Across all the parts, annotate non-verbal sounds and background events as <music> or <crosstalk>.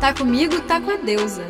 Tá comigo, tá com a deusa.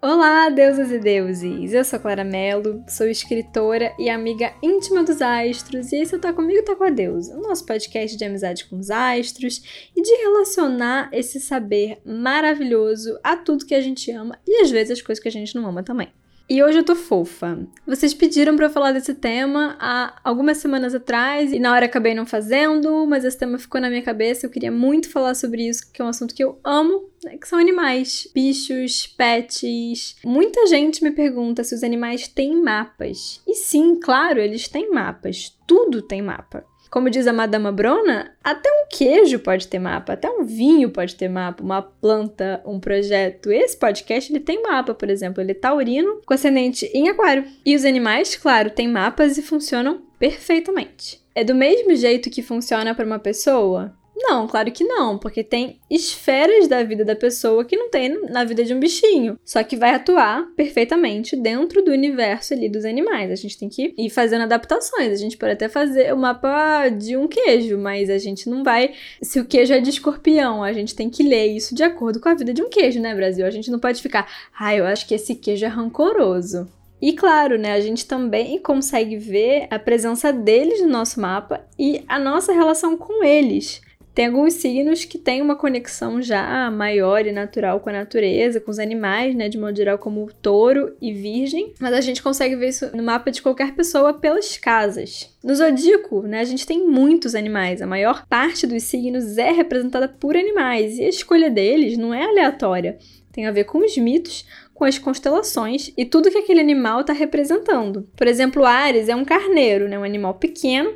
Olá, deusas e deuses! Eu sou Clara Mello, sou escritora e amiga íntima dos astros, e esse eu Tá Comigo, Tá Com a Deusa, o nosso podcast de amizade com os astros e de relacionar esse saber maravilhoso a tudo que a gente ama e às vezes as coisas que a gente não ama também. E hoje eu tô fofa. Vocês pediram para eu falar desse tema há algumas semanas atrás e na hora acabei não fazendo, mas esse tema ficou na minha cabeça. Eu queria muito falar sobre isso, que é um assunto que eu amo, né, que são animais, bichos, pets. Muita gente me pergunta se os animais têm mapas. E sim, claro, eles têm mapas. Tudo tem mapa. Como diz a Madama Brona, até um queijo pode ter mapa, até um vinho pode ter mapa, uma planta, um projeto. Esse podcast ele tem mapa, por exemplo, ele é taurino com ascendente em aquário. E os animais, claro, têm mapas e funcionam perfeitamente. É do mesmo jeito que funciona para uma pessoa? Não, claro que não, porque tem esferas da vida da pessoa que não tem na vida de um bichinho, só que vai atuar perfeitamente dentro do universo ali dos animais. A gente tem que ir fazendo adaptações. A gente pode até fazer o mapa de um queijo, mas a gente não vai. Se o queijo é de escorpião, a gente tem que ler isso de acordo com a vida de um queijo, né, Brasil? A gente não pode ficar, ah, eu acho que esse queijo é rancoroso. E claro, né, a gente também consegue ver a presença deles no nosso mapa e a nossa relação com eles. Tem alguns signos que têm uma conexão já maior e natural com a natureza, com os animais, né, de modo geral, como touro e virgem, mas a gente consegue ver isso no mapa de qualquer pessoa pelas casas. No zodíaco, né, a gente tem muitos animais, a maior parte dos signos é representada por animais, e a escolha deles não é aleatória. Tem a ver com os mitos, com as constelações e tudo que aquele animal está representando. Por exemplo, Ares é um carneiro, né, um animal pequeno,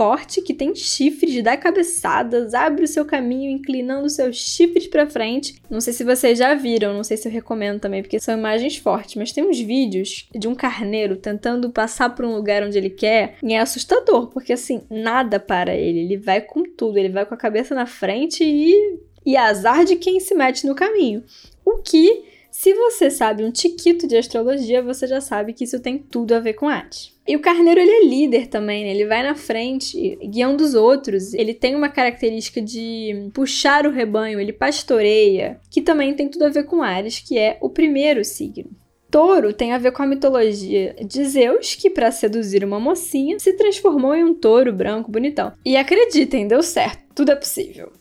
forte que tem chifres, dá cabeçadas, abre o seu caminho inclinando seus chifres para frente. Não sei se vocês já viram, não sei se eu recomendo também, porque são imagens fortes, mas tem uns vídeos de um carneiro tentando passar por um lugar onde ele quer e é assustador, porque assim, nada para ele, ele vai com tudo, ele vai com a cabeça na frente e e azar de quem se mete no caminho. O que se você sabe um tiquito de astrologia, você já sabe que isso tem tudo a ver com arte. E o carneiro ele é líder também, né? Ele vai na frente, guiando os outros. Ele tem uma característica de puxar o rebanho, ele pastoreia, que também tem tudo a ver com Ares, que é o primeiro signo. Touro tem a ver com a mitologia de Zeus, que para seduzir uma mocinha se transformou em um touro branco bonitão. E acreditem, deu certo, tudo é possível.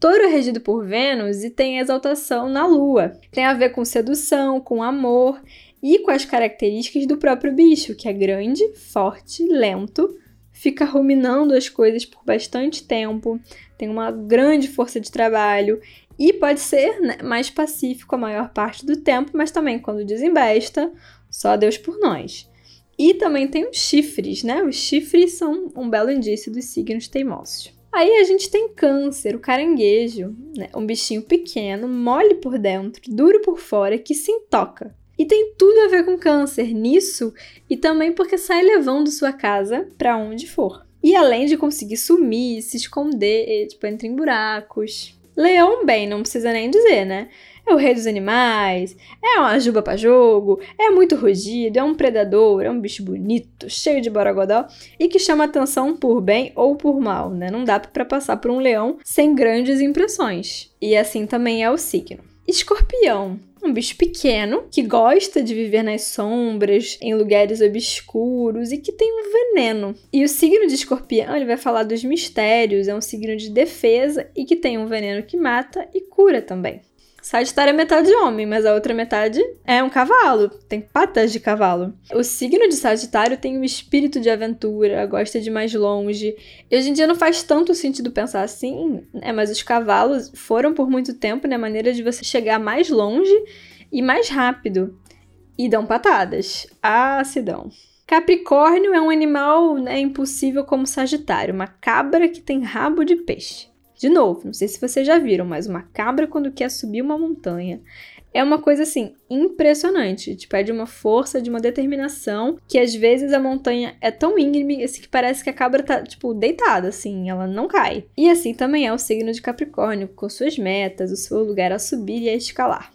Touro é regido por Vênus e tem exaltação na Lua. Tem a ver com sedução, com amor e com as características do próprio bicho, que é grande, forte, lento, fica ruminando as coisas por bastante tempo, tem uma grande força de trabalho e pode ser né, mais pacífico a maior parte do tempo, mas também quando desembesta, só Deus por nós. E também tem os chifres, né? Os chifres são um belo indício dos signos teimosos. Aí a gente tem câncer, o caranguejo, né? um bichinho pequeno, mole por dentro, duro por fora, que se intoca. E tem tudo a ver com câncer nisso e também porque sai levando sua casa para onde for. E além de conseguir sumir, se esconder, tipo, entra em buracos. Leão, bem, não precisa nem dizer, né? É o rei dos animais, é uma juba para jogo, é muito rugido, é um predador, é um bicho bonito, cheio de borogodó e que chama atenção por bem ou por mal, né? Não dá para passar por um leão sem grandes impressões. E assim também é o signo. Escorpião um bicho pequeno que gosta de viver nas sombras, em lugares obscuros e que tem um veneno. E o signo de escorpião ele vai falar dos mistérios, é um signo de defesa e que tem um veneno que mata e cura também. Sagitário é metade homem, mas a outra metade é um cavalo, tem patas de cavalo. O signo de Sagitário tem um espírito de aventura, gosta de mais longe. E hoje em dia não faz tanto sentido pensar assim, né? Mas os cavalos foram por muito tempo né, maneira de você chegar mais longe e mais rápido. E dão patadas. Ah, se dão. Capricórnio é um animal né, impossível como Sagitário, uma cabra que tem rabo de peixe. De novo, não sei se vocês já viram, mas uma cabra quando quer subir uma montanha é uma coisa assim impressionante. Tipo, é de uma força, de uma determinação que às vezes a montanha é tão íngreme assim, que parece que a cabra tá, tipo, deitada, assim, ela não cai. E assim também é o signo de Capricórnio, com suas metas, o seu lugar a subir e a escalar.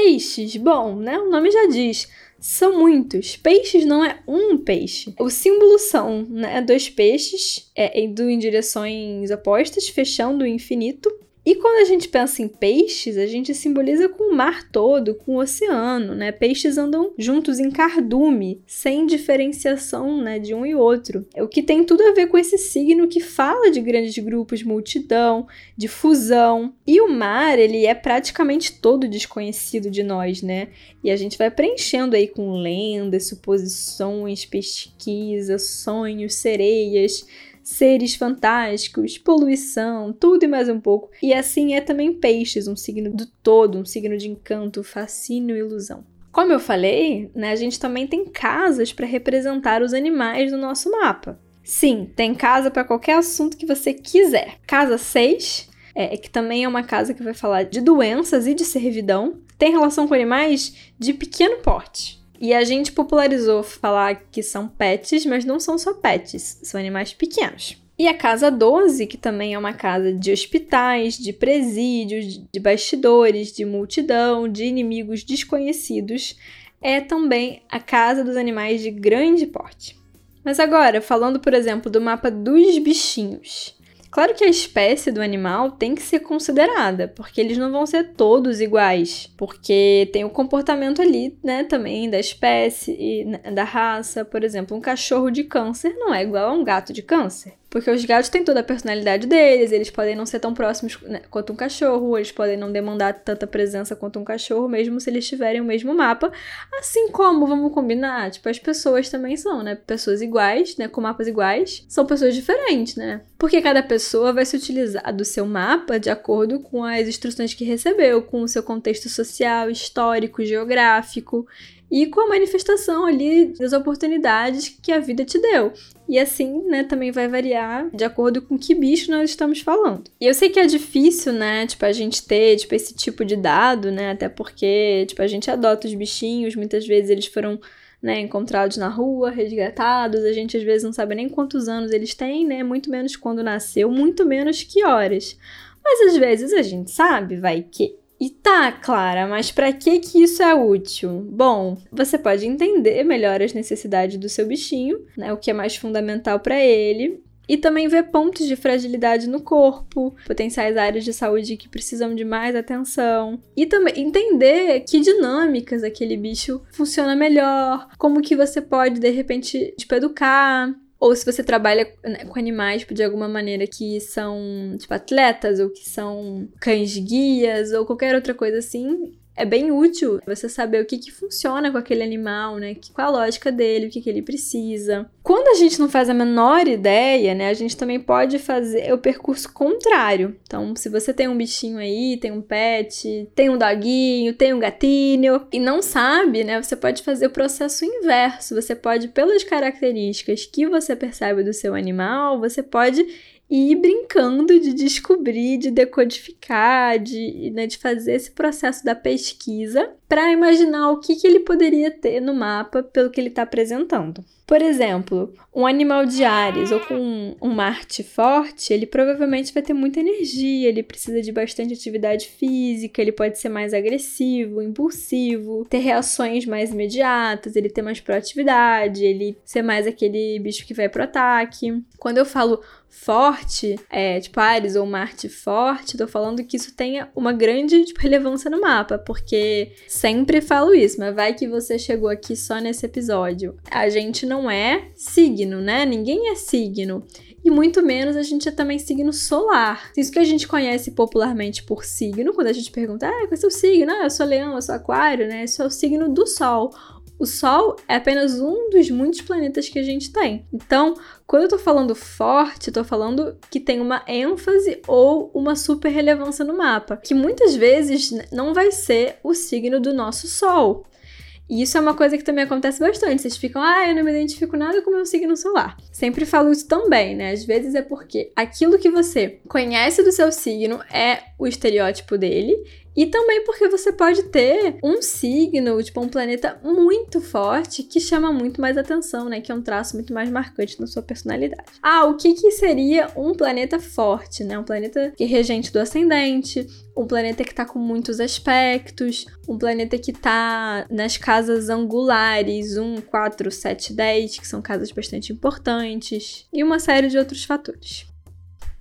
Peixes, bom, né? O nome já diz são muitos. Peixes não é um peixe. O símbolo são né, dois peixes é, indo em direções opostas, fechando o infinito. E quando a gente pensa em peixes, a gente simboliza com o mar todo, com o oceano, né? Peixes andam juntos em cardume, sem diferenciação, né, de um e outro. É o que tem tudo a ver com esse signo que fala de grandes grupos, multidão, de fusão. E o mar, ele é praticamente todo desconhecido de nós, né? E a gente vai preenchendo aí com lendas, suposições, pesquisa, sonhos, sereias, seres fantásticos, poluição, tudo e mais um pouco. E assim é também peixes, um signo do todo, um signo de encanto, fascínio e ilusão. Como eu falei, né, a gente também tem casas para representar os animais do nosso mapa. Sim, tem casa para qualquer assunto que você quiser. Casa 6, é, que também é uma casa que vai falar de doenças e de servidão, tem relação com animais de pequeno porte. E a gente popularizou falar que são pets, mas não são só pets, são animais pequenos. E a Casa 12, que também é uma casa de hospitais, de presídios, de bastidores, de multidão, de inimigos desconhecidos, é também a casa dos animais de grande porte. Mas agora, falando, por exemplo, do mapa dos bichinhos. Claro que a espécie do animal tem que ser considerada, porque eles não vão ser todos iguais, porque tem o comportamento ali, né, também da espécie e né, da raça. Por exemplo, um cachorro de câncer não é igual a um gato de câncer. Porque os gatos têm toda a personalidade deles, eles podem não ser tão próximos né, quanto um cachorro, eles podem não demandar tanta presença quanto um cachorro, mesmo se eles tiverem o mesmo mapa. Assim como, vamos combinar, tipo, as pessoas também são, né? Pessoas iguais, né? Com mapas iguais, são pessoas diferentes, né? Porque cada pessoa vai se utilizar do seu mapa de acordo com as instruções que recebeu, com o seu contexto social, histórico, geográfico e com a manifestação ali das oportunidades que a vida te deu. E assim, né, também vai variar de acordo com que bicho nós estamos falando. E eu sei que é difícil, né, tipo, a gente ter, tipo, esse tipo de dado, né, até porque, tipo, a gente adota os bichinhos, muitas vezes eles foram né, encontrados na rua, resgatados, a gente às vezes não sabe nem quantos anos eles têm, né, muito menos quando nasceu, muito menos que horas. Mas às vezes a gente sabe, vai que e tá, Clara, mas para que que isso é útil? Bom, você pode entender melhor as necessidades do seu bichinho, né, o que é mais fundamental para ele, e também ver pontos de fragilidade no corpo, potenciais áreas de saúde que precisam de mais atenção. E também entender que dinâmicas aquele bicho funciona melhor, como que você pode, de repente, tipo, educar, ou se você trabalha né, com animais tipo, de alguma maneira que são tipo atletas ou que são cães guias ou qualquer outra coisa assim, é bem útil você saber o que, que funciona com aquele animal, né? Qual a lógica dele, o que, que ele precisa. Quando a gente não faz a menor ideia, né? A gente também pode fazer o percurso contrário. Então, se você tem um bichinho aí, tem um pet, tem um doguinho, tem um gatinho e não sabe, né? Você pode fazer o processo inverso. Você pode, pelas características que você percebe do seu animal, você pode e ir brincando de descobrir, de decodificar, de, né, de fazer esse processo da pesquisa para imaginar o que, que ele poderia ter no mapa pelo que ele está apresentando. Por exemplo, um animal de Ares ou com um Marte forte, ele provavelmente vai ter muita energia, ele precisa de bastante atividade física, ele pode ser mais agressivo, impulsivo, ter reações mais imediatas, ele ter mais proatividade, ele ser mais aquele bicho que vai pro ataque. Quando eu falo forte, é, tipo Ares ou Marte forte, tô falando que isso tenha uma grande tipo, relevância no mapa, porque sempre falo isso, mas vai que você chegou aqui só nesse episódio. A gente não é signo, né? Ninguém é signo. E muito menos a gente é também signo solar. Isso que a gente conhece popularmente por signo, quando a gente pergunta, ah, qual é o seu signo? Ah, eu sou leão, eu sou aquário, né? Isso é o signo do sol. O Sol é apenas um dos muitos planetas que a gente tem. Então, quando eu tô falando forte, tô falando que tem uma ênfase ou uma super relevância no mapa, que muitas vezes não vai ser o signo do nosso Sol. E isso é uma coisa que também acontece bastante. Vocês ficam, ah, eu não me identifico nada com o meu signo solar. Sempre falo isso também, né? Às vezes é porque aquilo que você conhece do seu signo é o estereótipo dele e também porque você pode ter um signo, tipo um planeta muito forte que chama muito mais atenção, né? Que é um traço muito mais marcante na sua personalidade. Ah, o que que seria um planeta forte, né? Um planeta que é regente do ascendente, um planeta que tá com muitos aspectos, um planeta que tá nas casas angulares 1, 4, 7, 10, que são casas bastante importantes, e uma série de outros fatores.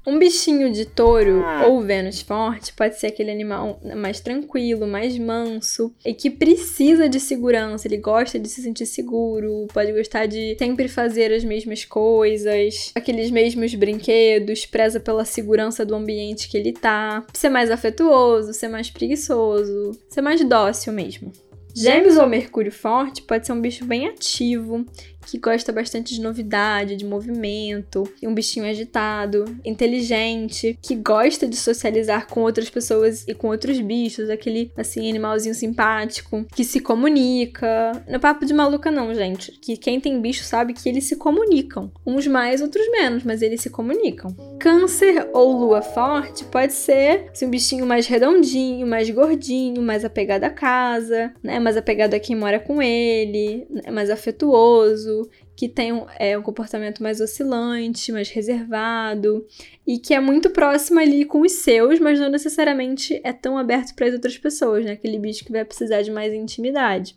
Um bichinho de touro ou Vênus forte pode ser aquele animal mais tranquilo, mais manso e que precisa de segurança. Ele gosta de se sentir seguro, pode gostar de sempre fazer as mesmas coisas, aqueles mesmos brinquedos, preza pela segurança do ambiente que ele tá, ser mais afetuoso, ser mais preguiçoso, ser mais dócil mesmo. Gêmeos ou Mercúrio forte pode ser um bicho bem ativo, que gosta bastante de novidade, de movimento, um bichinho agitado, inteligente, que gosta de socializar com outras pessoas e com outros bichos, aquele assim animalzinho simpático, que se comunica. Não é papo de maluca não, gente, que quem tem bicho sabe que eles se comunicam, uns mais, outros menos, mas eles se comunicam. Câncer ou lua forte pode ser assim, um bichinho mais redondinho, mais gordinho, mais apegado à casa, né, mais apegado a quem mora com ele, né, mais afetuoso, que tem um, é, um comportamento mais oscilante, mais reservado e que é muito próximo ali com os seus, mas não necessariamente é tão aberto para as outras pessoas, né? Aquele bicho que vai precisar de mais intimidade.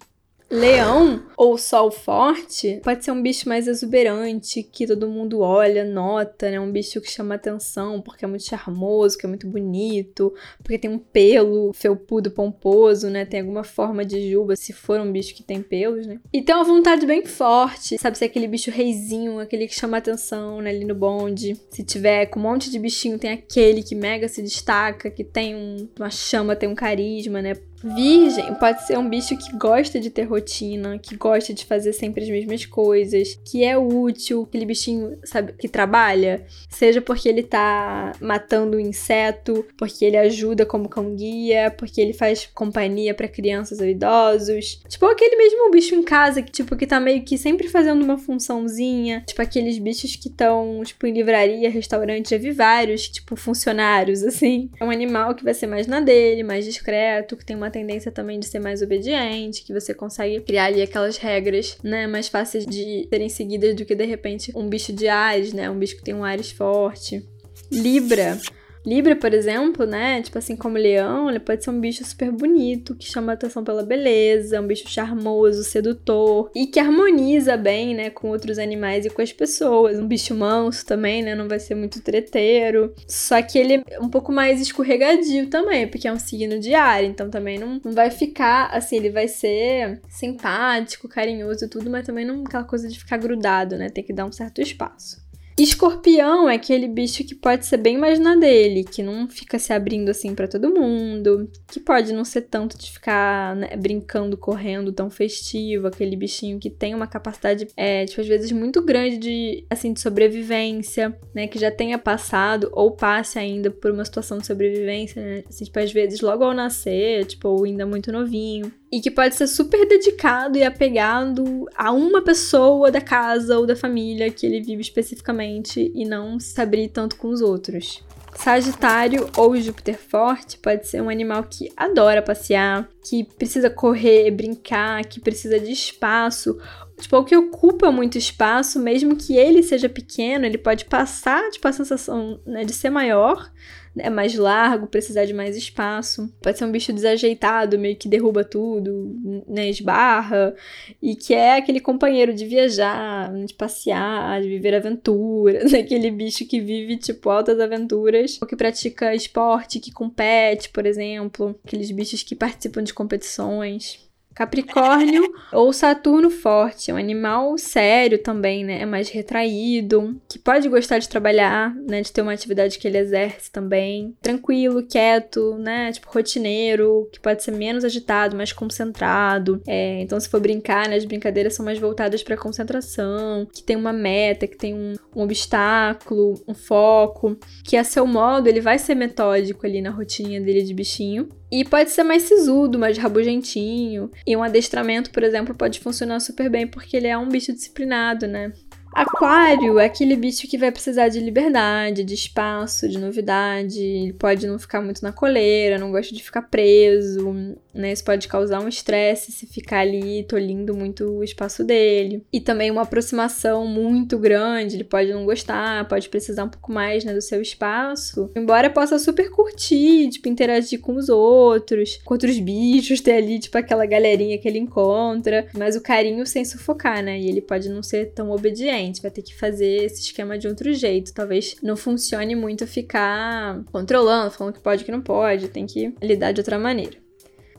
Leão ou sol forte pode ser um bicho mais exuberante, que todo mundo olha, nota, né? Um bicho que chama atenção porque é muito charmoso, que é muito bonito, porque tem um pelo felpudo, pomposo, né? Tem alguma forma de juba, se for um bicho que tem pelos, né? E tem uma vontade bem forte, sabe? Se é aquele bicho reizinho, aquele que chama atenção, né? Ali no bonde. Se tiver com um monte de bichinho, tem aquele que mega se destaca, que tem um, uma chama, tem um carisma, né? Virgem pode ser um bicho que gosta de ter rotina, que gosta de fazer sempre as mesmas coisas, que é útil, aquele bichinho, sabe, que trabalha, seja porque ele tá matando um inseto, porque ele ajuda como cão guia, porque ele faz companhia para crianças ou idosos. Tipo aquele mesmo bicho em casa que tipo que tá meio que sempre fazendo uma funçãozinha, tipo aqueles bichos que estão tipo em livraria, restaurante, já vi vários, tipo funcionários assim. É um animal que vai ser mais na dele, mais discreto, que tem uma tendência também de ser mais obediente, que você consegue criar ali aquelas regras, né, mais fáceis de serem seguidas do que de repente um bicho de Ares, né, um bicho que tem um Ares forte. Libra Libra, por exemplo, né? Tipo assim, como leão, ele pode ser um bicho super bonito, que chama atenção pela beleza, um bicho charmoso, sedutor e que harmoniza bem, né, com outros animais e com as pessoas. Um bicho manso também, né? Não vai ser muito treteiro. Só que ele é um pouco mais escorregadio também, porque é um signo de ar, então também não, não vai ficar assim, ele vai ser simpático, carinhoso e tudo, mas também não aquela coisa de ficar grudado, né? Tem que dar um certo espaço. Escorpião é aquele bicho que pode ser bem mais na dele, que não fica se abrindo assim para todo mundo, que pode não ser tanto de ficar né, brincando, correndo, tão festivo, aquele bichinho que tem uma capacidade, é, tipo, às vezes muito grande de, assim, de sobrevivência, né, que já tenha passado ou passe ainda por uma situação de sobrevivência, né, assim, tipo, às vezes logo ao nascer, tipo, ou ainda muito novinho e que pode ser super dedicado e apegado a uma pessoa da casa ou da família que ele vive especificamente e não se abrir tanto com os outros. Sagitário ou Júpiter forte pode ser um animal que adora passear, que precisa correr, brincar, que precisa de espaço, tipo, ou que ocupa muito espaço, mesmo que ele seja pequeno, ele pode passar tipo, a sensação né, de ser maior, é mais largo, precisar de mais espaço. Pode ser um bicho desajeitado, meio que derruba tudo, né, esbarra, e que é aquele companheiro de viajar, de passear, de viver aventuras, <laughs> aquele bicho que vive, tipo, altas aventuras, ou que pratica esporte, que compete, por exemplo, aqueles bichos que participam de competições. Capricórnio <laughs> ou Saturno forte, é um animal sério também, né? É mais retraído, que pode gostar de trabalhar, né? De ter uma atividade que ele exerce também. Tranquilo, quieto, né? Tipo, rotineiro, que pode ser menos agitado, mais concentrado. É, então, se for brincar, né? As brincadeiras são mais voltadas para concentração, que tem uma meta, que tem um, um obstáculo, um foco, que a seu modo ele vai ser metódico ali na rotina dele de bichinho. E pode ser mais sisudo, mais rabugentinho. E um adestramento, por exemplo, pode funcionar super bem porque ele é um bicho disciplinado, né? Aquário é aquele bicho que vai precisar de liberdade, de espaço, de novidade. Ele pode não ficar muito na coleira, não gosta de ficar preso. Né? Isso pode causar um estresse se ficar ali tolhindo muito o espaço dele. E também uma aproximação muito grande, ele pode não gostar, pode precisar um pouco mais, né, do seu espaço. Embora possa super curtir, tipo, interagir com os outros, com outros bichos, ter ali, tipo, aquela galerinha que ele encontra. Mas o carinho sem sufocar, né? E ele pode não ser tão obediente, vai ter que fazer esse esquema de outro jeito. Talvez não funcione muito ficar controlando, falando que pode que não pode, tem que lidar de outra maneira.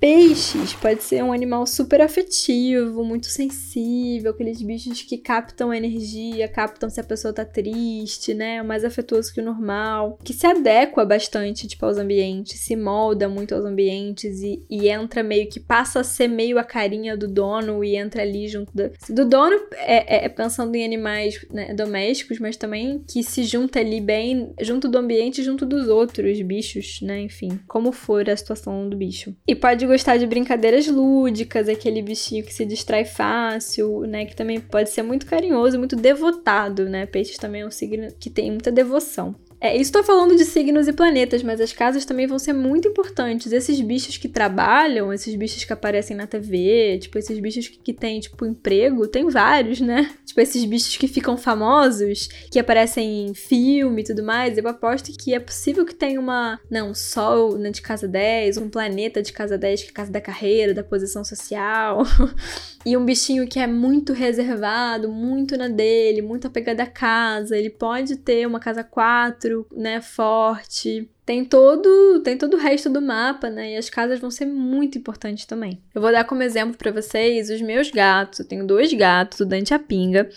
Peixes pode ser um animal super afetivo, muito sensível, aqueles bichos que captam energia, captam se a pessoa tá triste, né? Mais afetuoso que o normal, que se adequa bastante, tipo, aos ambientes, se molda muito aos ambientes e, e entra meio que passa a ser meio a carinha do dono e entra ali junto do, do dono, é, é, é pensando em animais né, domésticos, mas também que se junta ali bem junto do ambiente, junto dos outros bichos, né? Enfim, como for a situação do bicho. E pode gostar de brincadeiras lúdicas, aquele bichinho que se distrai fácil, né? Que também pode ser muito carinhoso, muito devotado, né? Peixes também é um signo que tem muita devoção. É, estou falando de signos e planetas, mas as casas também vão ser muito importantes. Esses bichos que trabalham, esses bichos que aparecem na TV, tipo, esses bichos que, que têm, tipo, emprego, tem vários, né? Tipo, esses bichos que ficam famosos, que aparecem em filme e tudo mais. Eu aposto que é possível que tenha uma, não, um sol né, de casa 10, um planeta de casa 10, que é casa da carreira, da posição social. <laughs> e um bichinho que é muito reservado, muito na dele, muito apegado à casa. Ele pode ter uma casa 4 né, forte. Tem todo, tem todo o resto do mapa, né? E as casas vão ser muito importantes também. Eu vou dar como exemplo para vocês os meus gatos. Eu tenho dois gatos, o Dante e a Pinga,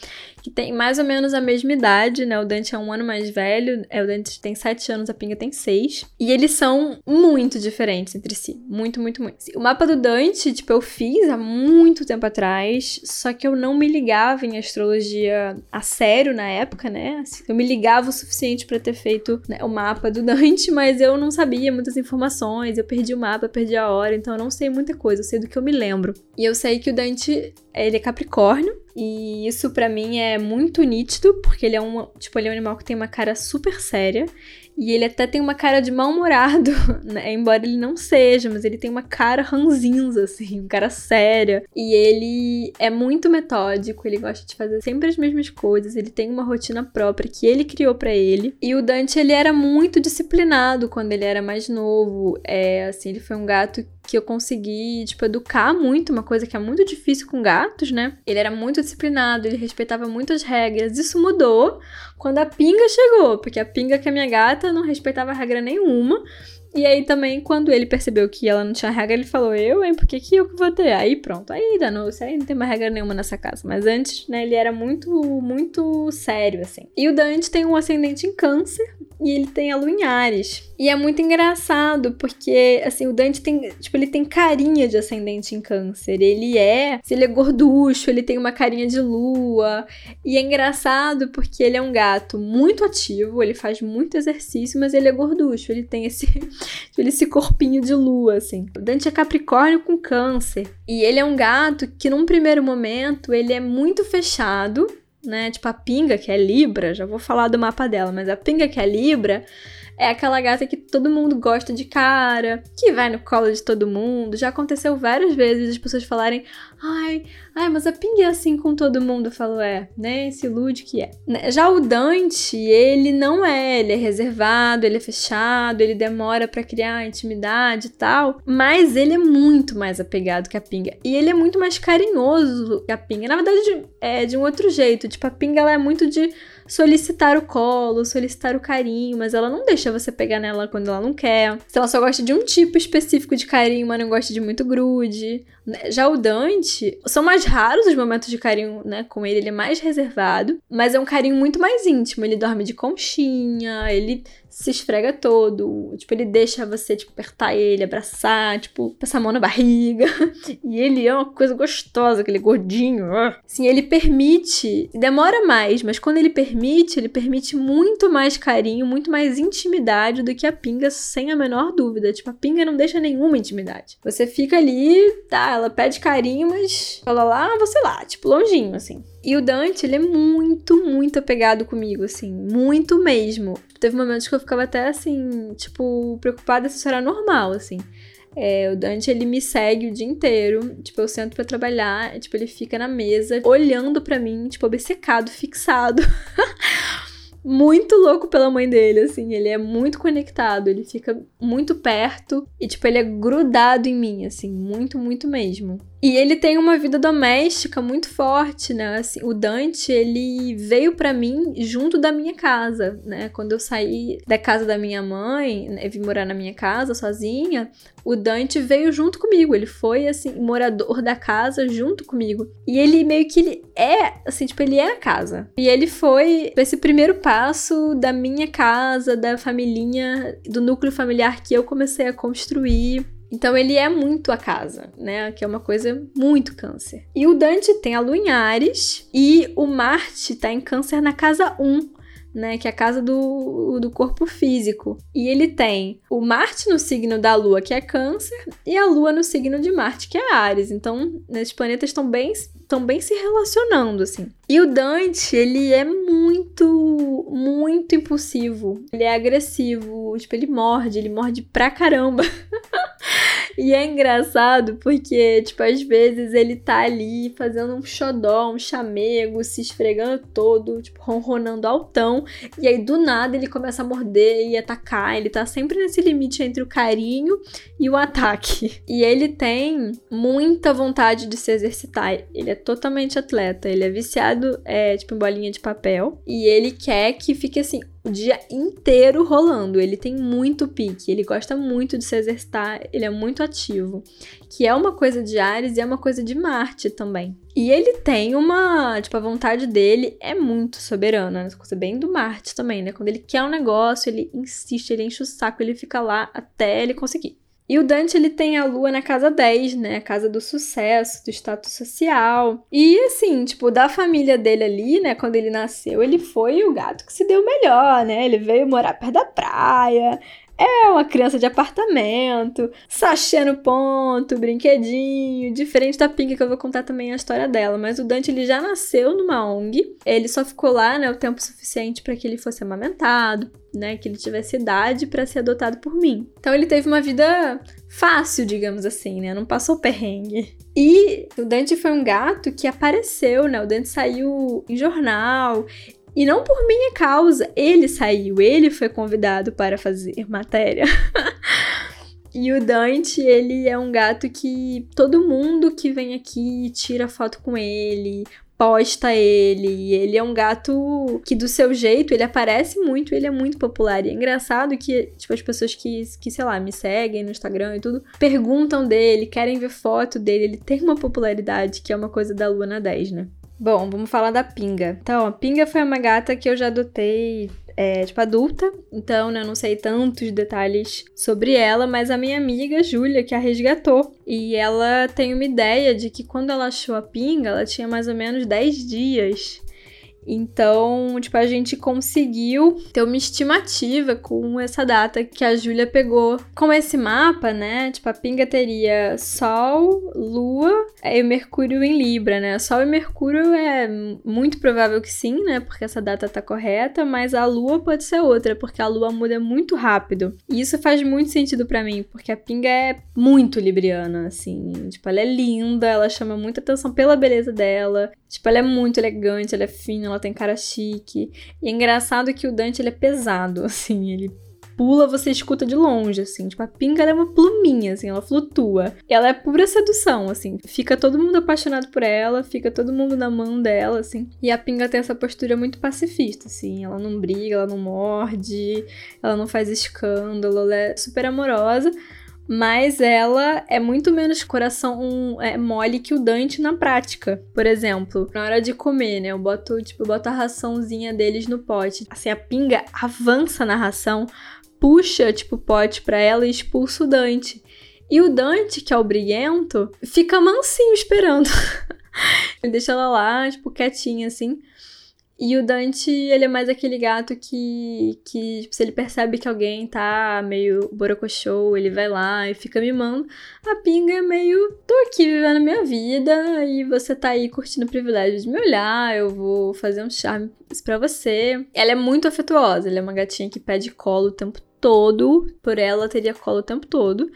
que tem mais ou menos a mesma idade, né? O Dante é um ano mais velho, é, o Dante tem sete anos, a Pinga tem seis. E eles são muito diferentes entre si. Muito, muito, muito. O mapa do Dante, tipo, eu fiz há muito tempo atrás, só que eu não me ligava em astrologia a sério na época, né? Assim, eu me ligava o suficiente para ter feito né, o mapa do <laughs> Dante, mas eu não sabia muitas informações, eu perdi o mapa, perdi a hora, então eu não sei muita coisa, eu sei do que eu me lembro. E eu sei que o Dante, ele é Capricórnio, e isso para mim é muito nítido, porque ele é um, tipo, ele é um animal que tem uma cara super séria. E ele até tem uma cara de mal-humorado, <laughs> né? Embora ele não seja, mas ele tem uma cara ranzinza, assim, uma cara séria. E ele é muito metódico, ele gosta de fazer sempre as mesmas coisas, ele tem uma rotina própria que ele criou para ele. E o Dante, ele era muito disciplinado quando ele era mais novo. É, assim, ele foi um gato que eu consegui, tipo, educar muito, uma coisa que é muito difícil com gatos, né? Ele era muito disciplinado, ele respeitava muito as regras. Isso mudou quando a Pinga chegou, porque a Pinga, que é minha gata, não respeitava regra nenhuma. E aí também, quando ele percebeu que ela não tinha regra, ele falou, eu, hein, por que, que eu vou ter? Aí pronto, aí danou-se, aí não tem mais regra nenhuma nessa casa. Mas antes, né, ele era muito, muito sério, assim. E o Dante tem um ascendente em câncer e ele tem a. E é muito engraçado, porque, assim, o Dante tem, tipo, ele tem carinha de ascendente em câncer. Ele é, se ele é gorducho, ele tem uma carinha de lua. E é engraçado porque ele é um gato muito ativo, ele faz muito exercício, mas ele é gorducho, ele tem esse <laughs> Tipo, esse corpinho de lua, assim. O Dante é Capricórnio com câncer. E ele é um gato que, num primeiro momento, ele é muito fechado, né? Tipo, a pinga, que é Libra, já vou falar do mapa dela, mas a pinga, que é Libra, é aquela gata que todo mundo gosta de cara, que vai no colo de todo mundo. Já aconteceu várias vezes as pessoas falarem: ai, ai, mas a Ping é assim com todo mundo. Eu falo: é, né? Esse ilude que é. Né, já o Dante, ele não é. Ele é reservado, ele é fechado, ele demora para criar intimidade e tal. Mas ele é muito mais apegado que a Pinga. E ele é muito mais carinhoso que a Pinga. Na verdade, é de um outro jeito. Tipo, a Pinga ela é muito de solicitar o colo, solicitar o carinho, mas ela não deixa você pegar nela quando ela não quer. Se ela só gosta de um tipo específico de carinho, mas não gosta de muito grude. Né? Já o Dante, são mais raros os momentos de carinho, né, com ele, ele é mais reservado, mas é um carinho muito mais íntimo. Ele dorme de conchinha, ele se esfrega todo. Tipo, ele deixa você, tipo, apertar ele, abraçar, tipo, passar a mão na barriga. <laughs> E ele é uma coisa gostosa, aquele gordinho. Sim, ele permite. Demora mais, mas quando ele permite, ele permite muito mais carinho, muito mais intimidade do que a pinga, sem a menor dúvida. Tipo, a pinga não deixa nenhuma intimidade. Você fica ali, tá, ela pede carinho, mas fala lá, você lá, tipo, longinho, assim. E o Dante, ele é muito, muito apegado comigo, assim, muito mesmo. Teve momentos que eu ficava até assim, tipo, preocupada se isso era normal, assim. É, o Dante, ele me segue o dia inteiro. Tipo, eu sento para trabalhar, tipo, ele fica na mesa, olhando para mim, tipo, obcecado, fixado. <laughs> muito louco pela mãe dele, assim. Ele é muito conectado, ele fica muito perto e, tipo, ele é grudado em mim, assim, muito, muito mesmo. E ele tem uma vida doméstica muito forte, né? Assim, o Dante, ele veio para mim junto da minha casa, né? Quando eu saí da casa da minha mãe, né? vim morar na minha casa sozinha, o Dante veio junto comigo. Ele foi, assim, morador da casa junto comigo. E ele meio que ele é, assim, tipo, ele é a casa. E ele foi esse primeiro passo da minha casa, da família, do núcleo familiar que eu comecei a construir. Então ele é muito a casa, né? Que é uma coisa muito câncer. E o Dante tem a lua em Ares e o Marte tá em câncer na casa 1 né, que é a casa do, do corpo físico. E ele tem o Marte no signo da Lua, que é Câncer, e a Lua no signo de Marte, que é Ares. Então, esses planetas estão bem estão bem se relacionando assim. E o Dante, ele é muito, muito impulsivo. Ele é agressivo, tipo, ele morde, ele morde pra caramba. <laughs> E é engraçado porque, tipo, às vezes ele tá ali fazendo um xodó, um chamego, se esfregando todo, tipo, ronronando altão. E aí, do nada, ele começa a morder e atacar. Ele tá sempre nesse limite entre o carinho e o ataque. <laughs> E ele tem muita vontade de se exercitar. Ele é totalmente atleta. Ele é viciado, é, tipo, em bolinha de papel. E ele quer que fique assim, o dia inteiro rolando. Ele tem muito pique, ele gosta muito de se exercitar, ele é muito ativo. Que é uma coisa de Ares e é uma coisa de Marte também. E ele tem uma. Tipo, a vontade dele é muito soberana, coisa bem do Marte também, né? Quando ele quer um negócio, ele insiste, ele enche o saco, ele fica lá até ele conseguir. E o Dante, ele tem a lua na casa 10, né? A casa do sucesso, do status social. E assim, tipo, da família dele ali, né? Quando ele nasceu, ele foi o gato que se deu melhor, né? Ele veio morar perto da praia. É uma criança de apartamento, sachê no ponto, brinquedinho, diferente da Pink que eu vou contar também a história dela. Mas o Dante ele já nasceu numa ONG, ele só ficou lá, né, o tempo suficiente para que ele fosse amamentado, né, que ele tivesse idade para ser adotado por mim. Então ele teve uma vida fácil, digamos assim, né, não passou perrengue. E o Dante foi um gato que apareceu, né? O Dante saiu em jornal, e não por minha causa, ele saiu, ele foi convidado para fazer matéria. <laughs> e o Dante, ele é um gato que todo mundo que vem aqui tira foto com ele, posta ele. Ele é um gato que, do seu jeito, ele aparece muito, ele é muito popular. E é engraçado que, tipo, as pessoas que, que, sei lá, me seguem no Instagram e tudo, perguntam dele, querem ver foto dele. Ele tem uma popularidade que é uma coisa da Luna 10, né? Bom, vamos falar da Pinga. Então, a Pinga foi uma gata que eu já adotei, é, tipo, adulta. Então, né, eu não sei tantos detalhes sobre ela, mas a minha amiga Júlia, que a resgatou. E ela tem uma ideia de que quando ela achou a Pinga, ela tinha mais ou menos 10 dias. Então, tipo, a gente conseguiu ter uma estimativa com essa data que a Júlia pegou. Com esse mapa, né? Tipo, a pinga teria Sol, Lua e Mercúrio em Libra, né? Sol e Mercúrio é muito provável que sim, né? Porque essa data tá correta, mas a Lua pode ser outra, porque a Lua muda muito rápido. E isso faz muito sentido para mim, porque a pinga é muito libriana, assim. Tipo, ela é linda, ela chama muita atenção pela beleza dela. Tipo, ela é muito elegante, ela é fina, ela tem cara chique. E é engraçado que o Dante, ele é pesado, <laughs> assim, ele pula, você escuta de longe, assim. Tipo, a pinga é uma pluminha, assim, ela flutua. Ela é pura sedução, assim. Fica todo mundo apaixonado por ela, fica todo mundo na mão dela, assim. E a pinga tem essa postura muito pacifista, assim. Ela não briga, ela não morde, ela não faz escândalo, ela é super amorosa mas ela é muito menos coração é, mole que o Dante na prática. Por exemplo, na hora de comer, né? Eu boto, tipo, eu boto a raçãozinha deles no pote. Assim, a pinga avança na ração, puxa, tipo, o pote pra ela e expulsa o Dante. E o Dante, que é o briguento, fica mansinho esperando. <laughs> Deixa ela lá, tipo, quietinha, assim. E o Dante, ele é mais aquele gato que, que tipo, se ele percebe que alguém tá meio borocochô, ele vai lá e fica mimando. A Pinga é meio, tô aqui vivendo a minha vida e você tá aí curtindo o privilégio de me olhar, eu vou fazer um charme pra você. Ela é muito afetuosa, ela é uma gatinha que pede colo o tempo todo por ela, teria colo o tempo todo.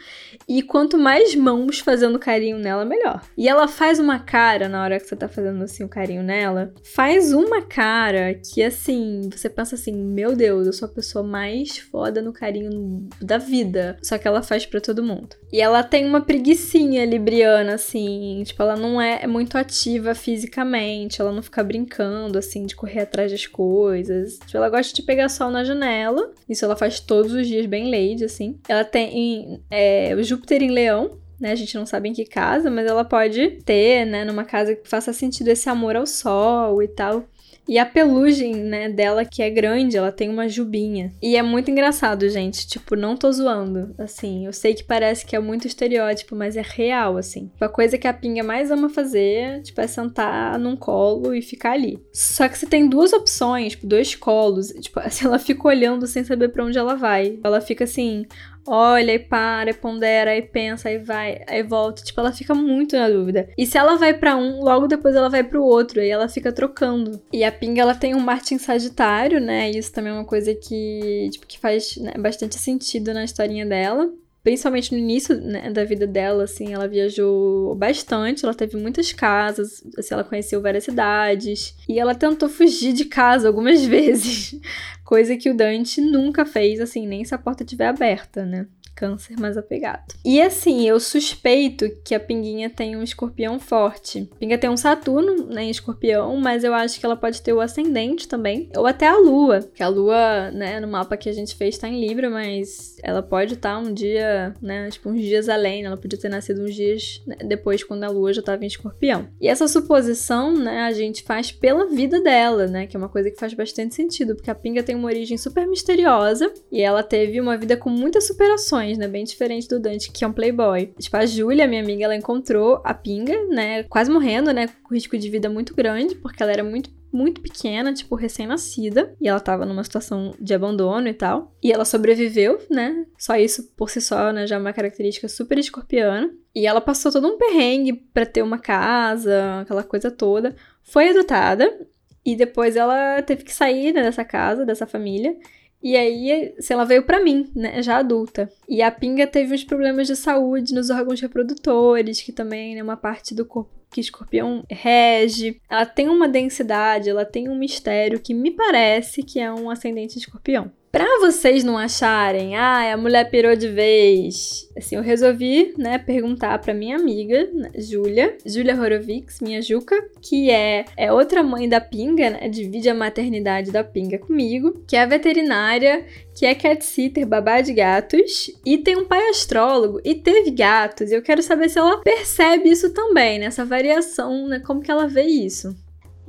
E quanto mais mãos fazendo carinho nela, melhor. E ela faz uma cara na hora que você tá fazendo assim o carinho nela, faz uma cara que assim, você pensa assim, meu Deus, eu sou a pessoa mais foda no carinho da vida. Só que ela faz para todo mundo. E ela tem uma preguiçinha libriana, assim, tipo, ela não é muito ativa fisicamente, ela não fica brincando, assim, de correr atrás das coisas. Tipo, ela gosta de pegar sol na janela, isso ela faz todos os dias, bem lady, assim. Ela tem é, o Júpiter em Leão, né? A gente não sabe em que casa, mas ela pode ter, né, numa casa que faça sentido esse amor ao sol e tal. E a pelugem, né, dela, que é grande, ela tem uma jubinha. E é muito engraçado, gente. Tipo, não tô zoando. Assim, eu sei que parece que é muito estereótipo, mas é real, assim. A coisa que a pinga mais ama fazer, tipo, é sentar num colo e ficar ali. Só que você tem duas opções, tipo, dois colos. Tipo, <laughs> assim, ela fica olhando sem saber para onde ela vai. Ela fica assim, olha e para, e pondera, e pensa, e vai, aí volta. Tipo, ela fica muito na dúvida. E se ela vai para um, logo depois ela vai pro outro, aí ela fica trocando. E a Pinga, ela tem um Marte em Sagitário, né? Isso também é uma coisa que, tipo, que faz né, bastante sentido na historinha dela principalmente no início né, da vida dela, assim, ela viajou bastante, ela teve muitas casas, assim, ela conheceu várias cidades e ela tentou fugir de casa algumas <laughs> vezes, coisa que o Dante nunca fez, assim, nem se a porta estiver aberta, né? Câncer mais apegado. E assim, eu suspeito que a Pinguinha tem um escorpião forte. Pinga tem um Saturno né, em escorpião, mas eu acho que ela pode ter o ascendente também. Ou até a Lua, que a Lua, né, no mapa que a gente fez tá em Libra, mas ela pode estar tá um dia, né, tipo uns dias além. Ela podia ter nascido uns dias né, depois, quando a Lua já tava em escorpião. E essa suposição, né, a gente faz pela vida dela, né, que é uma coisa que faz bastante sentido, porque a Pinga tem uma origem super misteriosa e ela teve uma vida com muitas superações né? Bem diferente do Dante, que é um playboy. Tipo, a Júlia, minha amiga, ela encontrou a Pinga, né? Quase morrendo, né? Com risco de vida muito grande, porque ela era muito muito pequena, tipo, recém-nascida, e ela tava numa situação de abandono e tal. E ela sobreviveu, né? Só isso por si só, né, já é uma característica super escorpiana. E ela passou todo um perrengue para ter uma casa, aquela coisa toda. Foi adotada e depois ela teve que sair né, dessa casa, dessa família, e aí, se ela veio para mim, né, já adulta. E a Pinga teve uns problemas de saúde nos órgãos reprodutores, que também é uma parte do corpo que escorpião rege. Ela tem uma densidade, ela tem um mistério que me parece que é um ascendente de escorpião. Pra vocês não acharem, ah, a mulher pirou de vez. Assim, eu resolvi, né, perguntar pra minha amiga, né, Júlia, Júlia Horovics, minha Juca, que é, é outra mãe da Pinga, né, divide a maternidade da Pinga comigo, que é veterinária, que é cat sitter, babá de gatos, e tem um pai astrólogo e teve gatos. E eu quero saber se ela percebe isso também, né, variação, né, como que ela vê isso.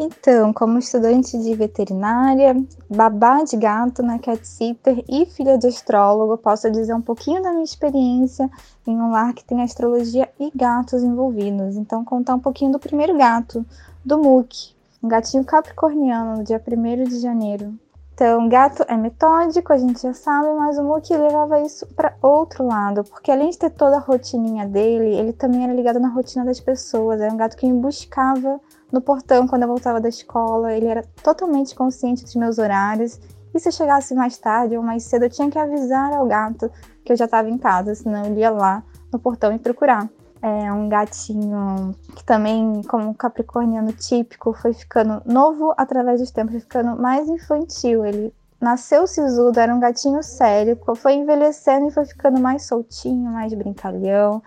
Então, como estudante de veterinária, babá de gato na cat sitter e filha de astrólogo, posso dizer um pouquinho da minha experiência em um lar que tem astrologia e gatos envolvidos. Então, contar um pouquinho do primeiro gato, do Mook, um gatinho capricorniano, no dia 1 de janeiro. Então, gato é metódico, a gente já sabe, mas o Mook levava isso para outro lado, porque além de ter toda a rotininha dele, ele também era ligado na rotina das pessoas. Era um gato que me buscava no portão quando eu voltava da escola. Ele era totalmente consciente dos meus horários. E se eu chegasse mais tarde ou mais cedo, eu tinha que avisar ao gato que eu já estava em casa, senão ele ia lá no portão me procurar. É um gatinho que também, como capricorniano típico, foi ficando novo através dos tempos, ficando mais infantil. Ele nasceu sisudo, era um gatinho sério, foi envelhecendo e foi ficando mais soltinho, mais brincalhão,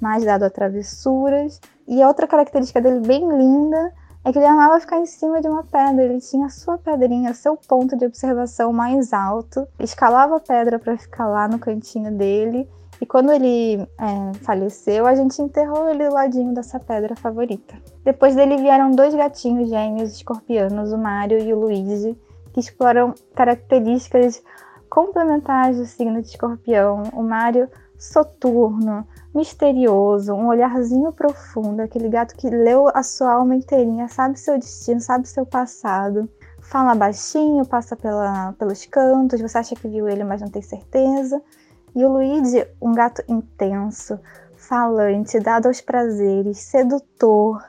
mais dado a travessuras. E outra característica dele bem linda é que ele amava ficar em cima de uma pedra. Ele tinha a sua pedrinha, seu ponto de observação mais alto, escalava a pedra para ficar lá no cantinho dele. E quando ele é, faleceu, a gente enterrou ele do ladinho dessa pedra favorita. Depois dele vieram dois gatinhos gêmeos escorpianos, o Mário e o Luigi, que exploram características complementares do signo de escorpião. O Mário soturno, misterioso, um olharzinho profundo, aquele gato que leu a sua alma inteirinha, sabe seu destino, sabe seu passado. Fala baixinho, passa pela, pelos cantos, você acha que viu ele, mas não tem certeza. E o Luigi, um gato intenso, falante, dado aos prazeres, sedutor,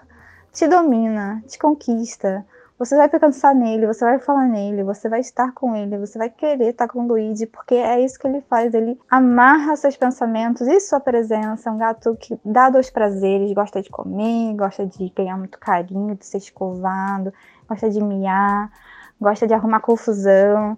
te domina, te conquista. Você vai pensar nele, você vai falar nele, você vai estar com ele, você vai querer estar com o Luigi, porque é isso que ele faz. Ele amarra seus pensamentos e sua presença. É um gato que dá dois prazeres, gosta de comer, gosta de ganhar muito carinho, de ser escovado, gosta de miar, gosta de arrumar confusão.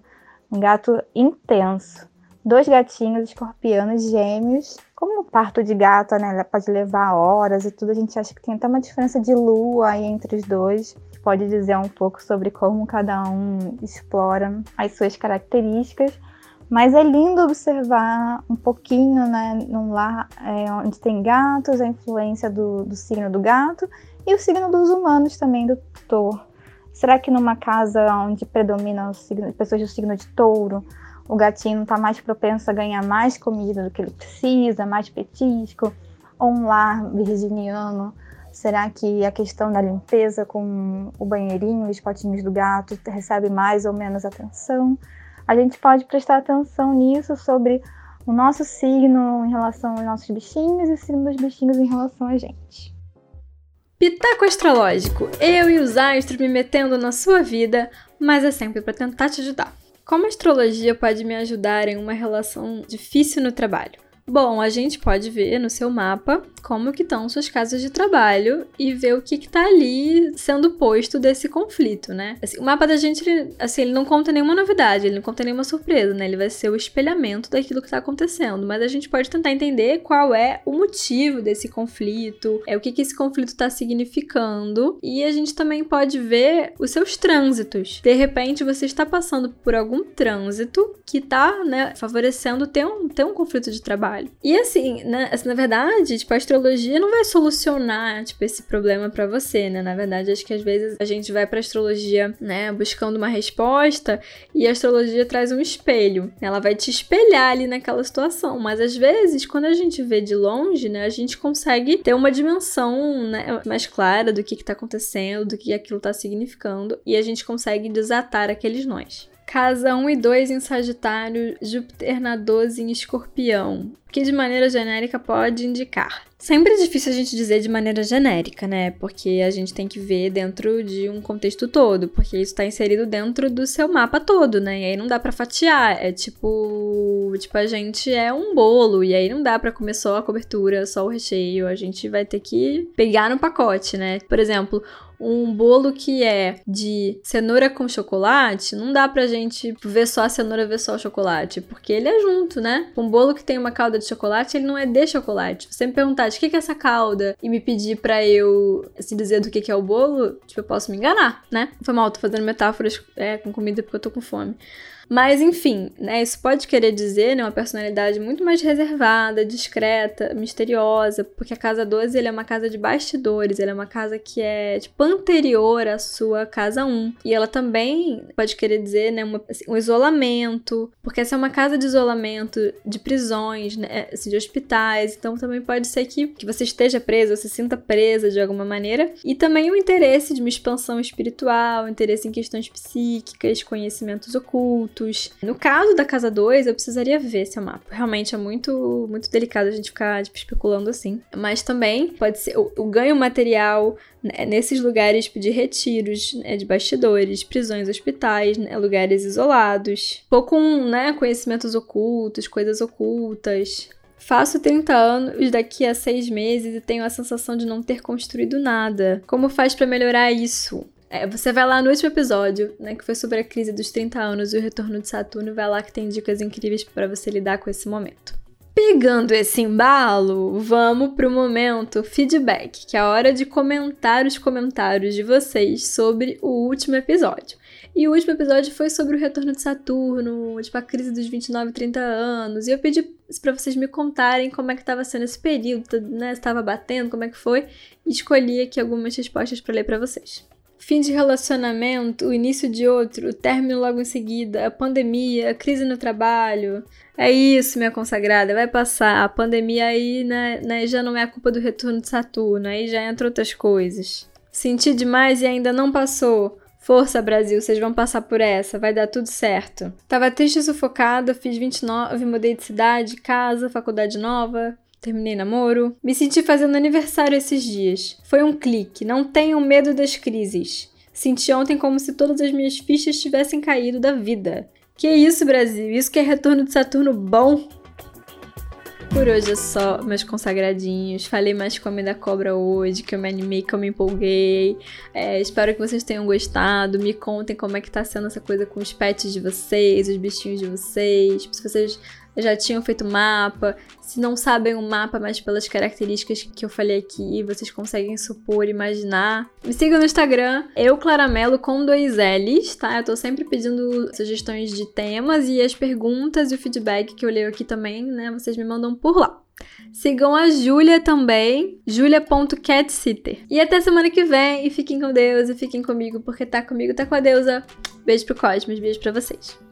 Um gato intenso. Dois gatinhos escorpianos gêmeos. Como o parto de gata, né? Pode levar horas e tudo, a gente acha que tem até uma diferença de lua aí entre os dois. Pode dizer um pouco sobre como cada um explora as suas características. Mas é lindo observar um pouquinho, né, num lar é, onde tem gatos, a influência do, do signo do gato e o signo dos humanos também, do touro. Será que numa casa onde predominam pessoas do signo de touro, o gatinho está mais propenso a ganhar mais comida do que ele precisa, mais petisco? Ou um lar virginiano, será que a questão da limpeza com o banheirinho, os potinhos do gato, recebe mais ou menos atenção? A gente pode prestar atenção nisso sobre o nosso signo em relação aos nossos bichinhos e o signo dos bichinhos em relação a gente. Pitaco astrológico, eu e os astros me metendo na sua vida, mas é sempre para tentar te ajudar. Como a astrologia pode me ajudar em uma relação difícil no trabalho? Bom, a gente pode ver no seu mapa como que estão suas casas de trabalho e ver o que está ali sendo posto desse conflito, né? Assim, o mapa da gente, ele, assim, ele não conta nenhuma novidade, ele não conta nenhuma surpresa, né? Ele vai ser o espelhamento daquilo que está acontecendo, mas a gente pode tentar entender qual é o motivo desse conflito, é o que que esse conflito está significando e a gente também pode ver os seus trânsitos. De repente, você está passando por algum trânsito que está, né, favorecendo ter um, ter um conflito de trabalho trabalho. E assim, né, assim, na verdade, tipo, a astrologia não vai solucionar, tipo, esse problema para você, né? Na verdade, acho que às vezes a gente vai pra astrologia, né, buscando uma resposta e a astrologia traz um espelho. Ela vai te espelhar ali naquela situação, mas às vezes, quando a gente vê de longe, né, a gente consegue ter uma dimensão, né, mais clara do que que tá acontecendo, do que aquilo tá significando e a gente consegue desatar aqueles nós. Casa 1 e 2 em Sagitário, Júpiter na 12 em Escorpião, que de maneira genérica pode indicar. Sempre é difícil a gente dizer de maneira genérica, né? Porque a gente tem que ver dentro de um contexto todo, porque isso está inserido dentro do seu mapa todo, né? E aí não dá para fatiar, é tipo, tipo a gente é um bolo e aí não dá para comer só a cobertura, só o recheio, a gente vai ter que pegar no pacote, né? Por exemplo, um bolo que é de cenoura com chocolate, não dá pra gente ver só a cenoura, ver só o chocolate, porque ele é junto, né? Um bolo que tem uma calda de chocolate, ele não é de chocolate. Se você me perguntar de que é essa calda e me pedir pra eu assim, dizer do que é o bolo, tipo, eu posso me enganar, né? Foi mal, tô fazendo metáforas é, com comida porque eu tô com fome. Mas enfim, né, isso pode querer dizer né, uma personalidade muito mais reservada, discreta, misteriosa, porque a casa 12 ele é uma casa de bastidores, ela é uma casa que é tipo anterior à sua casa 1. E ela também pode querer dizer né, uma, assim, um isolamento, porque essa é uma casa de isolamento de prisões, né, assim, de hospitais, então também pode ser que, que você esteja presa, se sinta presa de alguma maneira. E também o interesse de uma expansão espiritual, interesse em questões psíquicas, conhecimentos ocultos no caso da casa 2, eu precisaria ver esse mapa. Realmente é muito, muito delicado a gente ficar tipo, especulando assim. Mas também pode ser o, o ganho material né, nesses lugares tipo, de retiros, né, de bastidores, prisões, hospitais, né, lugares isolados. Pouco né, conhecimentos ocultos, coisas ocultas. Faço 30 anos daqui a seis meses e tenho a sensação de não ter construído nada. Como faz para melhorar isso? É, você vai lá no último episódio, né, que foi sobre a crise dos 30 anos e o retorno de Saturno, vai lá que tem dicas incríveis para você lidar com esse momento. Pegando esse embalo, vamos pro momento feedback, que é a hora de comentar os comentários de vocês sobre o último episódio. E o último episódio foi sobre o retorno de Saturno, tipo a crise dos 29 e 30 anos. E eu pedi para vocês me contarem como é que estava sendo esse período, né? Estava batendo, como é que foi? E escolhi aqui algumas respostas para ler para vocês. Fim de relacionamento, o início de outro, o término logo em seguida, a pandemia, a crise no trabalho. É isso, minha consagrada, vai passar. A pandemia aí né, né, já não é a culpa do retorno de Saturno, aí já entra outras coisas. Senti demais e ainda não passou. Força, Brasil, vocês vão passar por essa, vai dar tudo certo. Tava triste e sufocada, fiz 29, mudei de cidade, casa, faculdade nova, terminei namoro. Me senti fazendo aniversário esses dias. Foi um clique, não tenham medo das crises. Senti ontem como se todas as minhas fichas tivessem caído da vida. Que isso, Brasil? Isso que é retorno de Saturno bom? Por hoje é só, meus consagradinhos. Falei mais com a da cobra hoje, que eu me animei, que eu me empolguei. É, espero que vocês tenham gostado. Me contem como é que tá sendo essa coisa com os pets de vocês, os bichinhos de vocês. Se vocês já tinham feito mapa. Se não sabem o mapa, mas pelas características que eu falei aqui, vocês conseguem supor, imaginar. Me sigam no Instagram, eu Claramelo com dois L's, tá? Eu tô sempre pedindo sugestões de temas e as perguntas e o feedback que eu leio aqui também, né? Vocês me mandam por lá. Sigam a Júlia também, julia.catsitter. E até semana que vem, e fiquem com Deus e fiquem comigo, porque tá comigo, tá com a deusa. Beijo pro Cosmos, beijo pra vocês.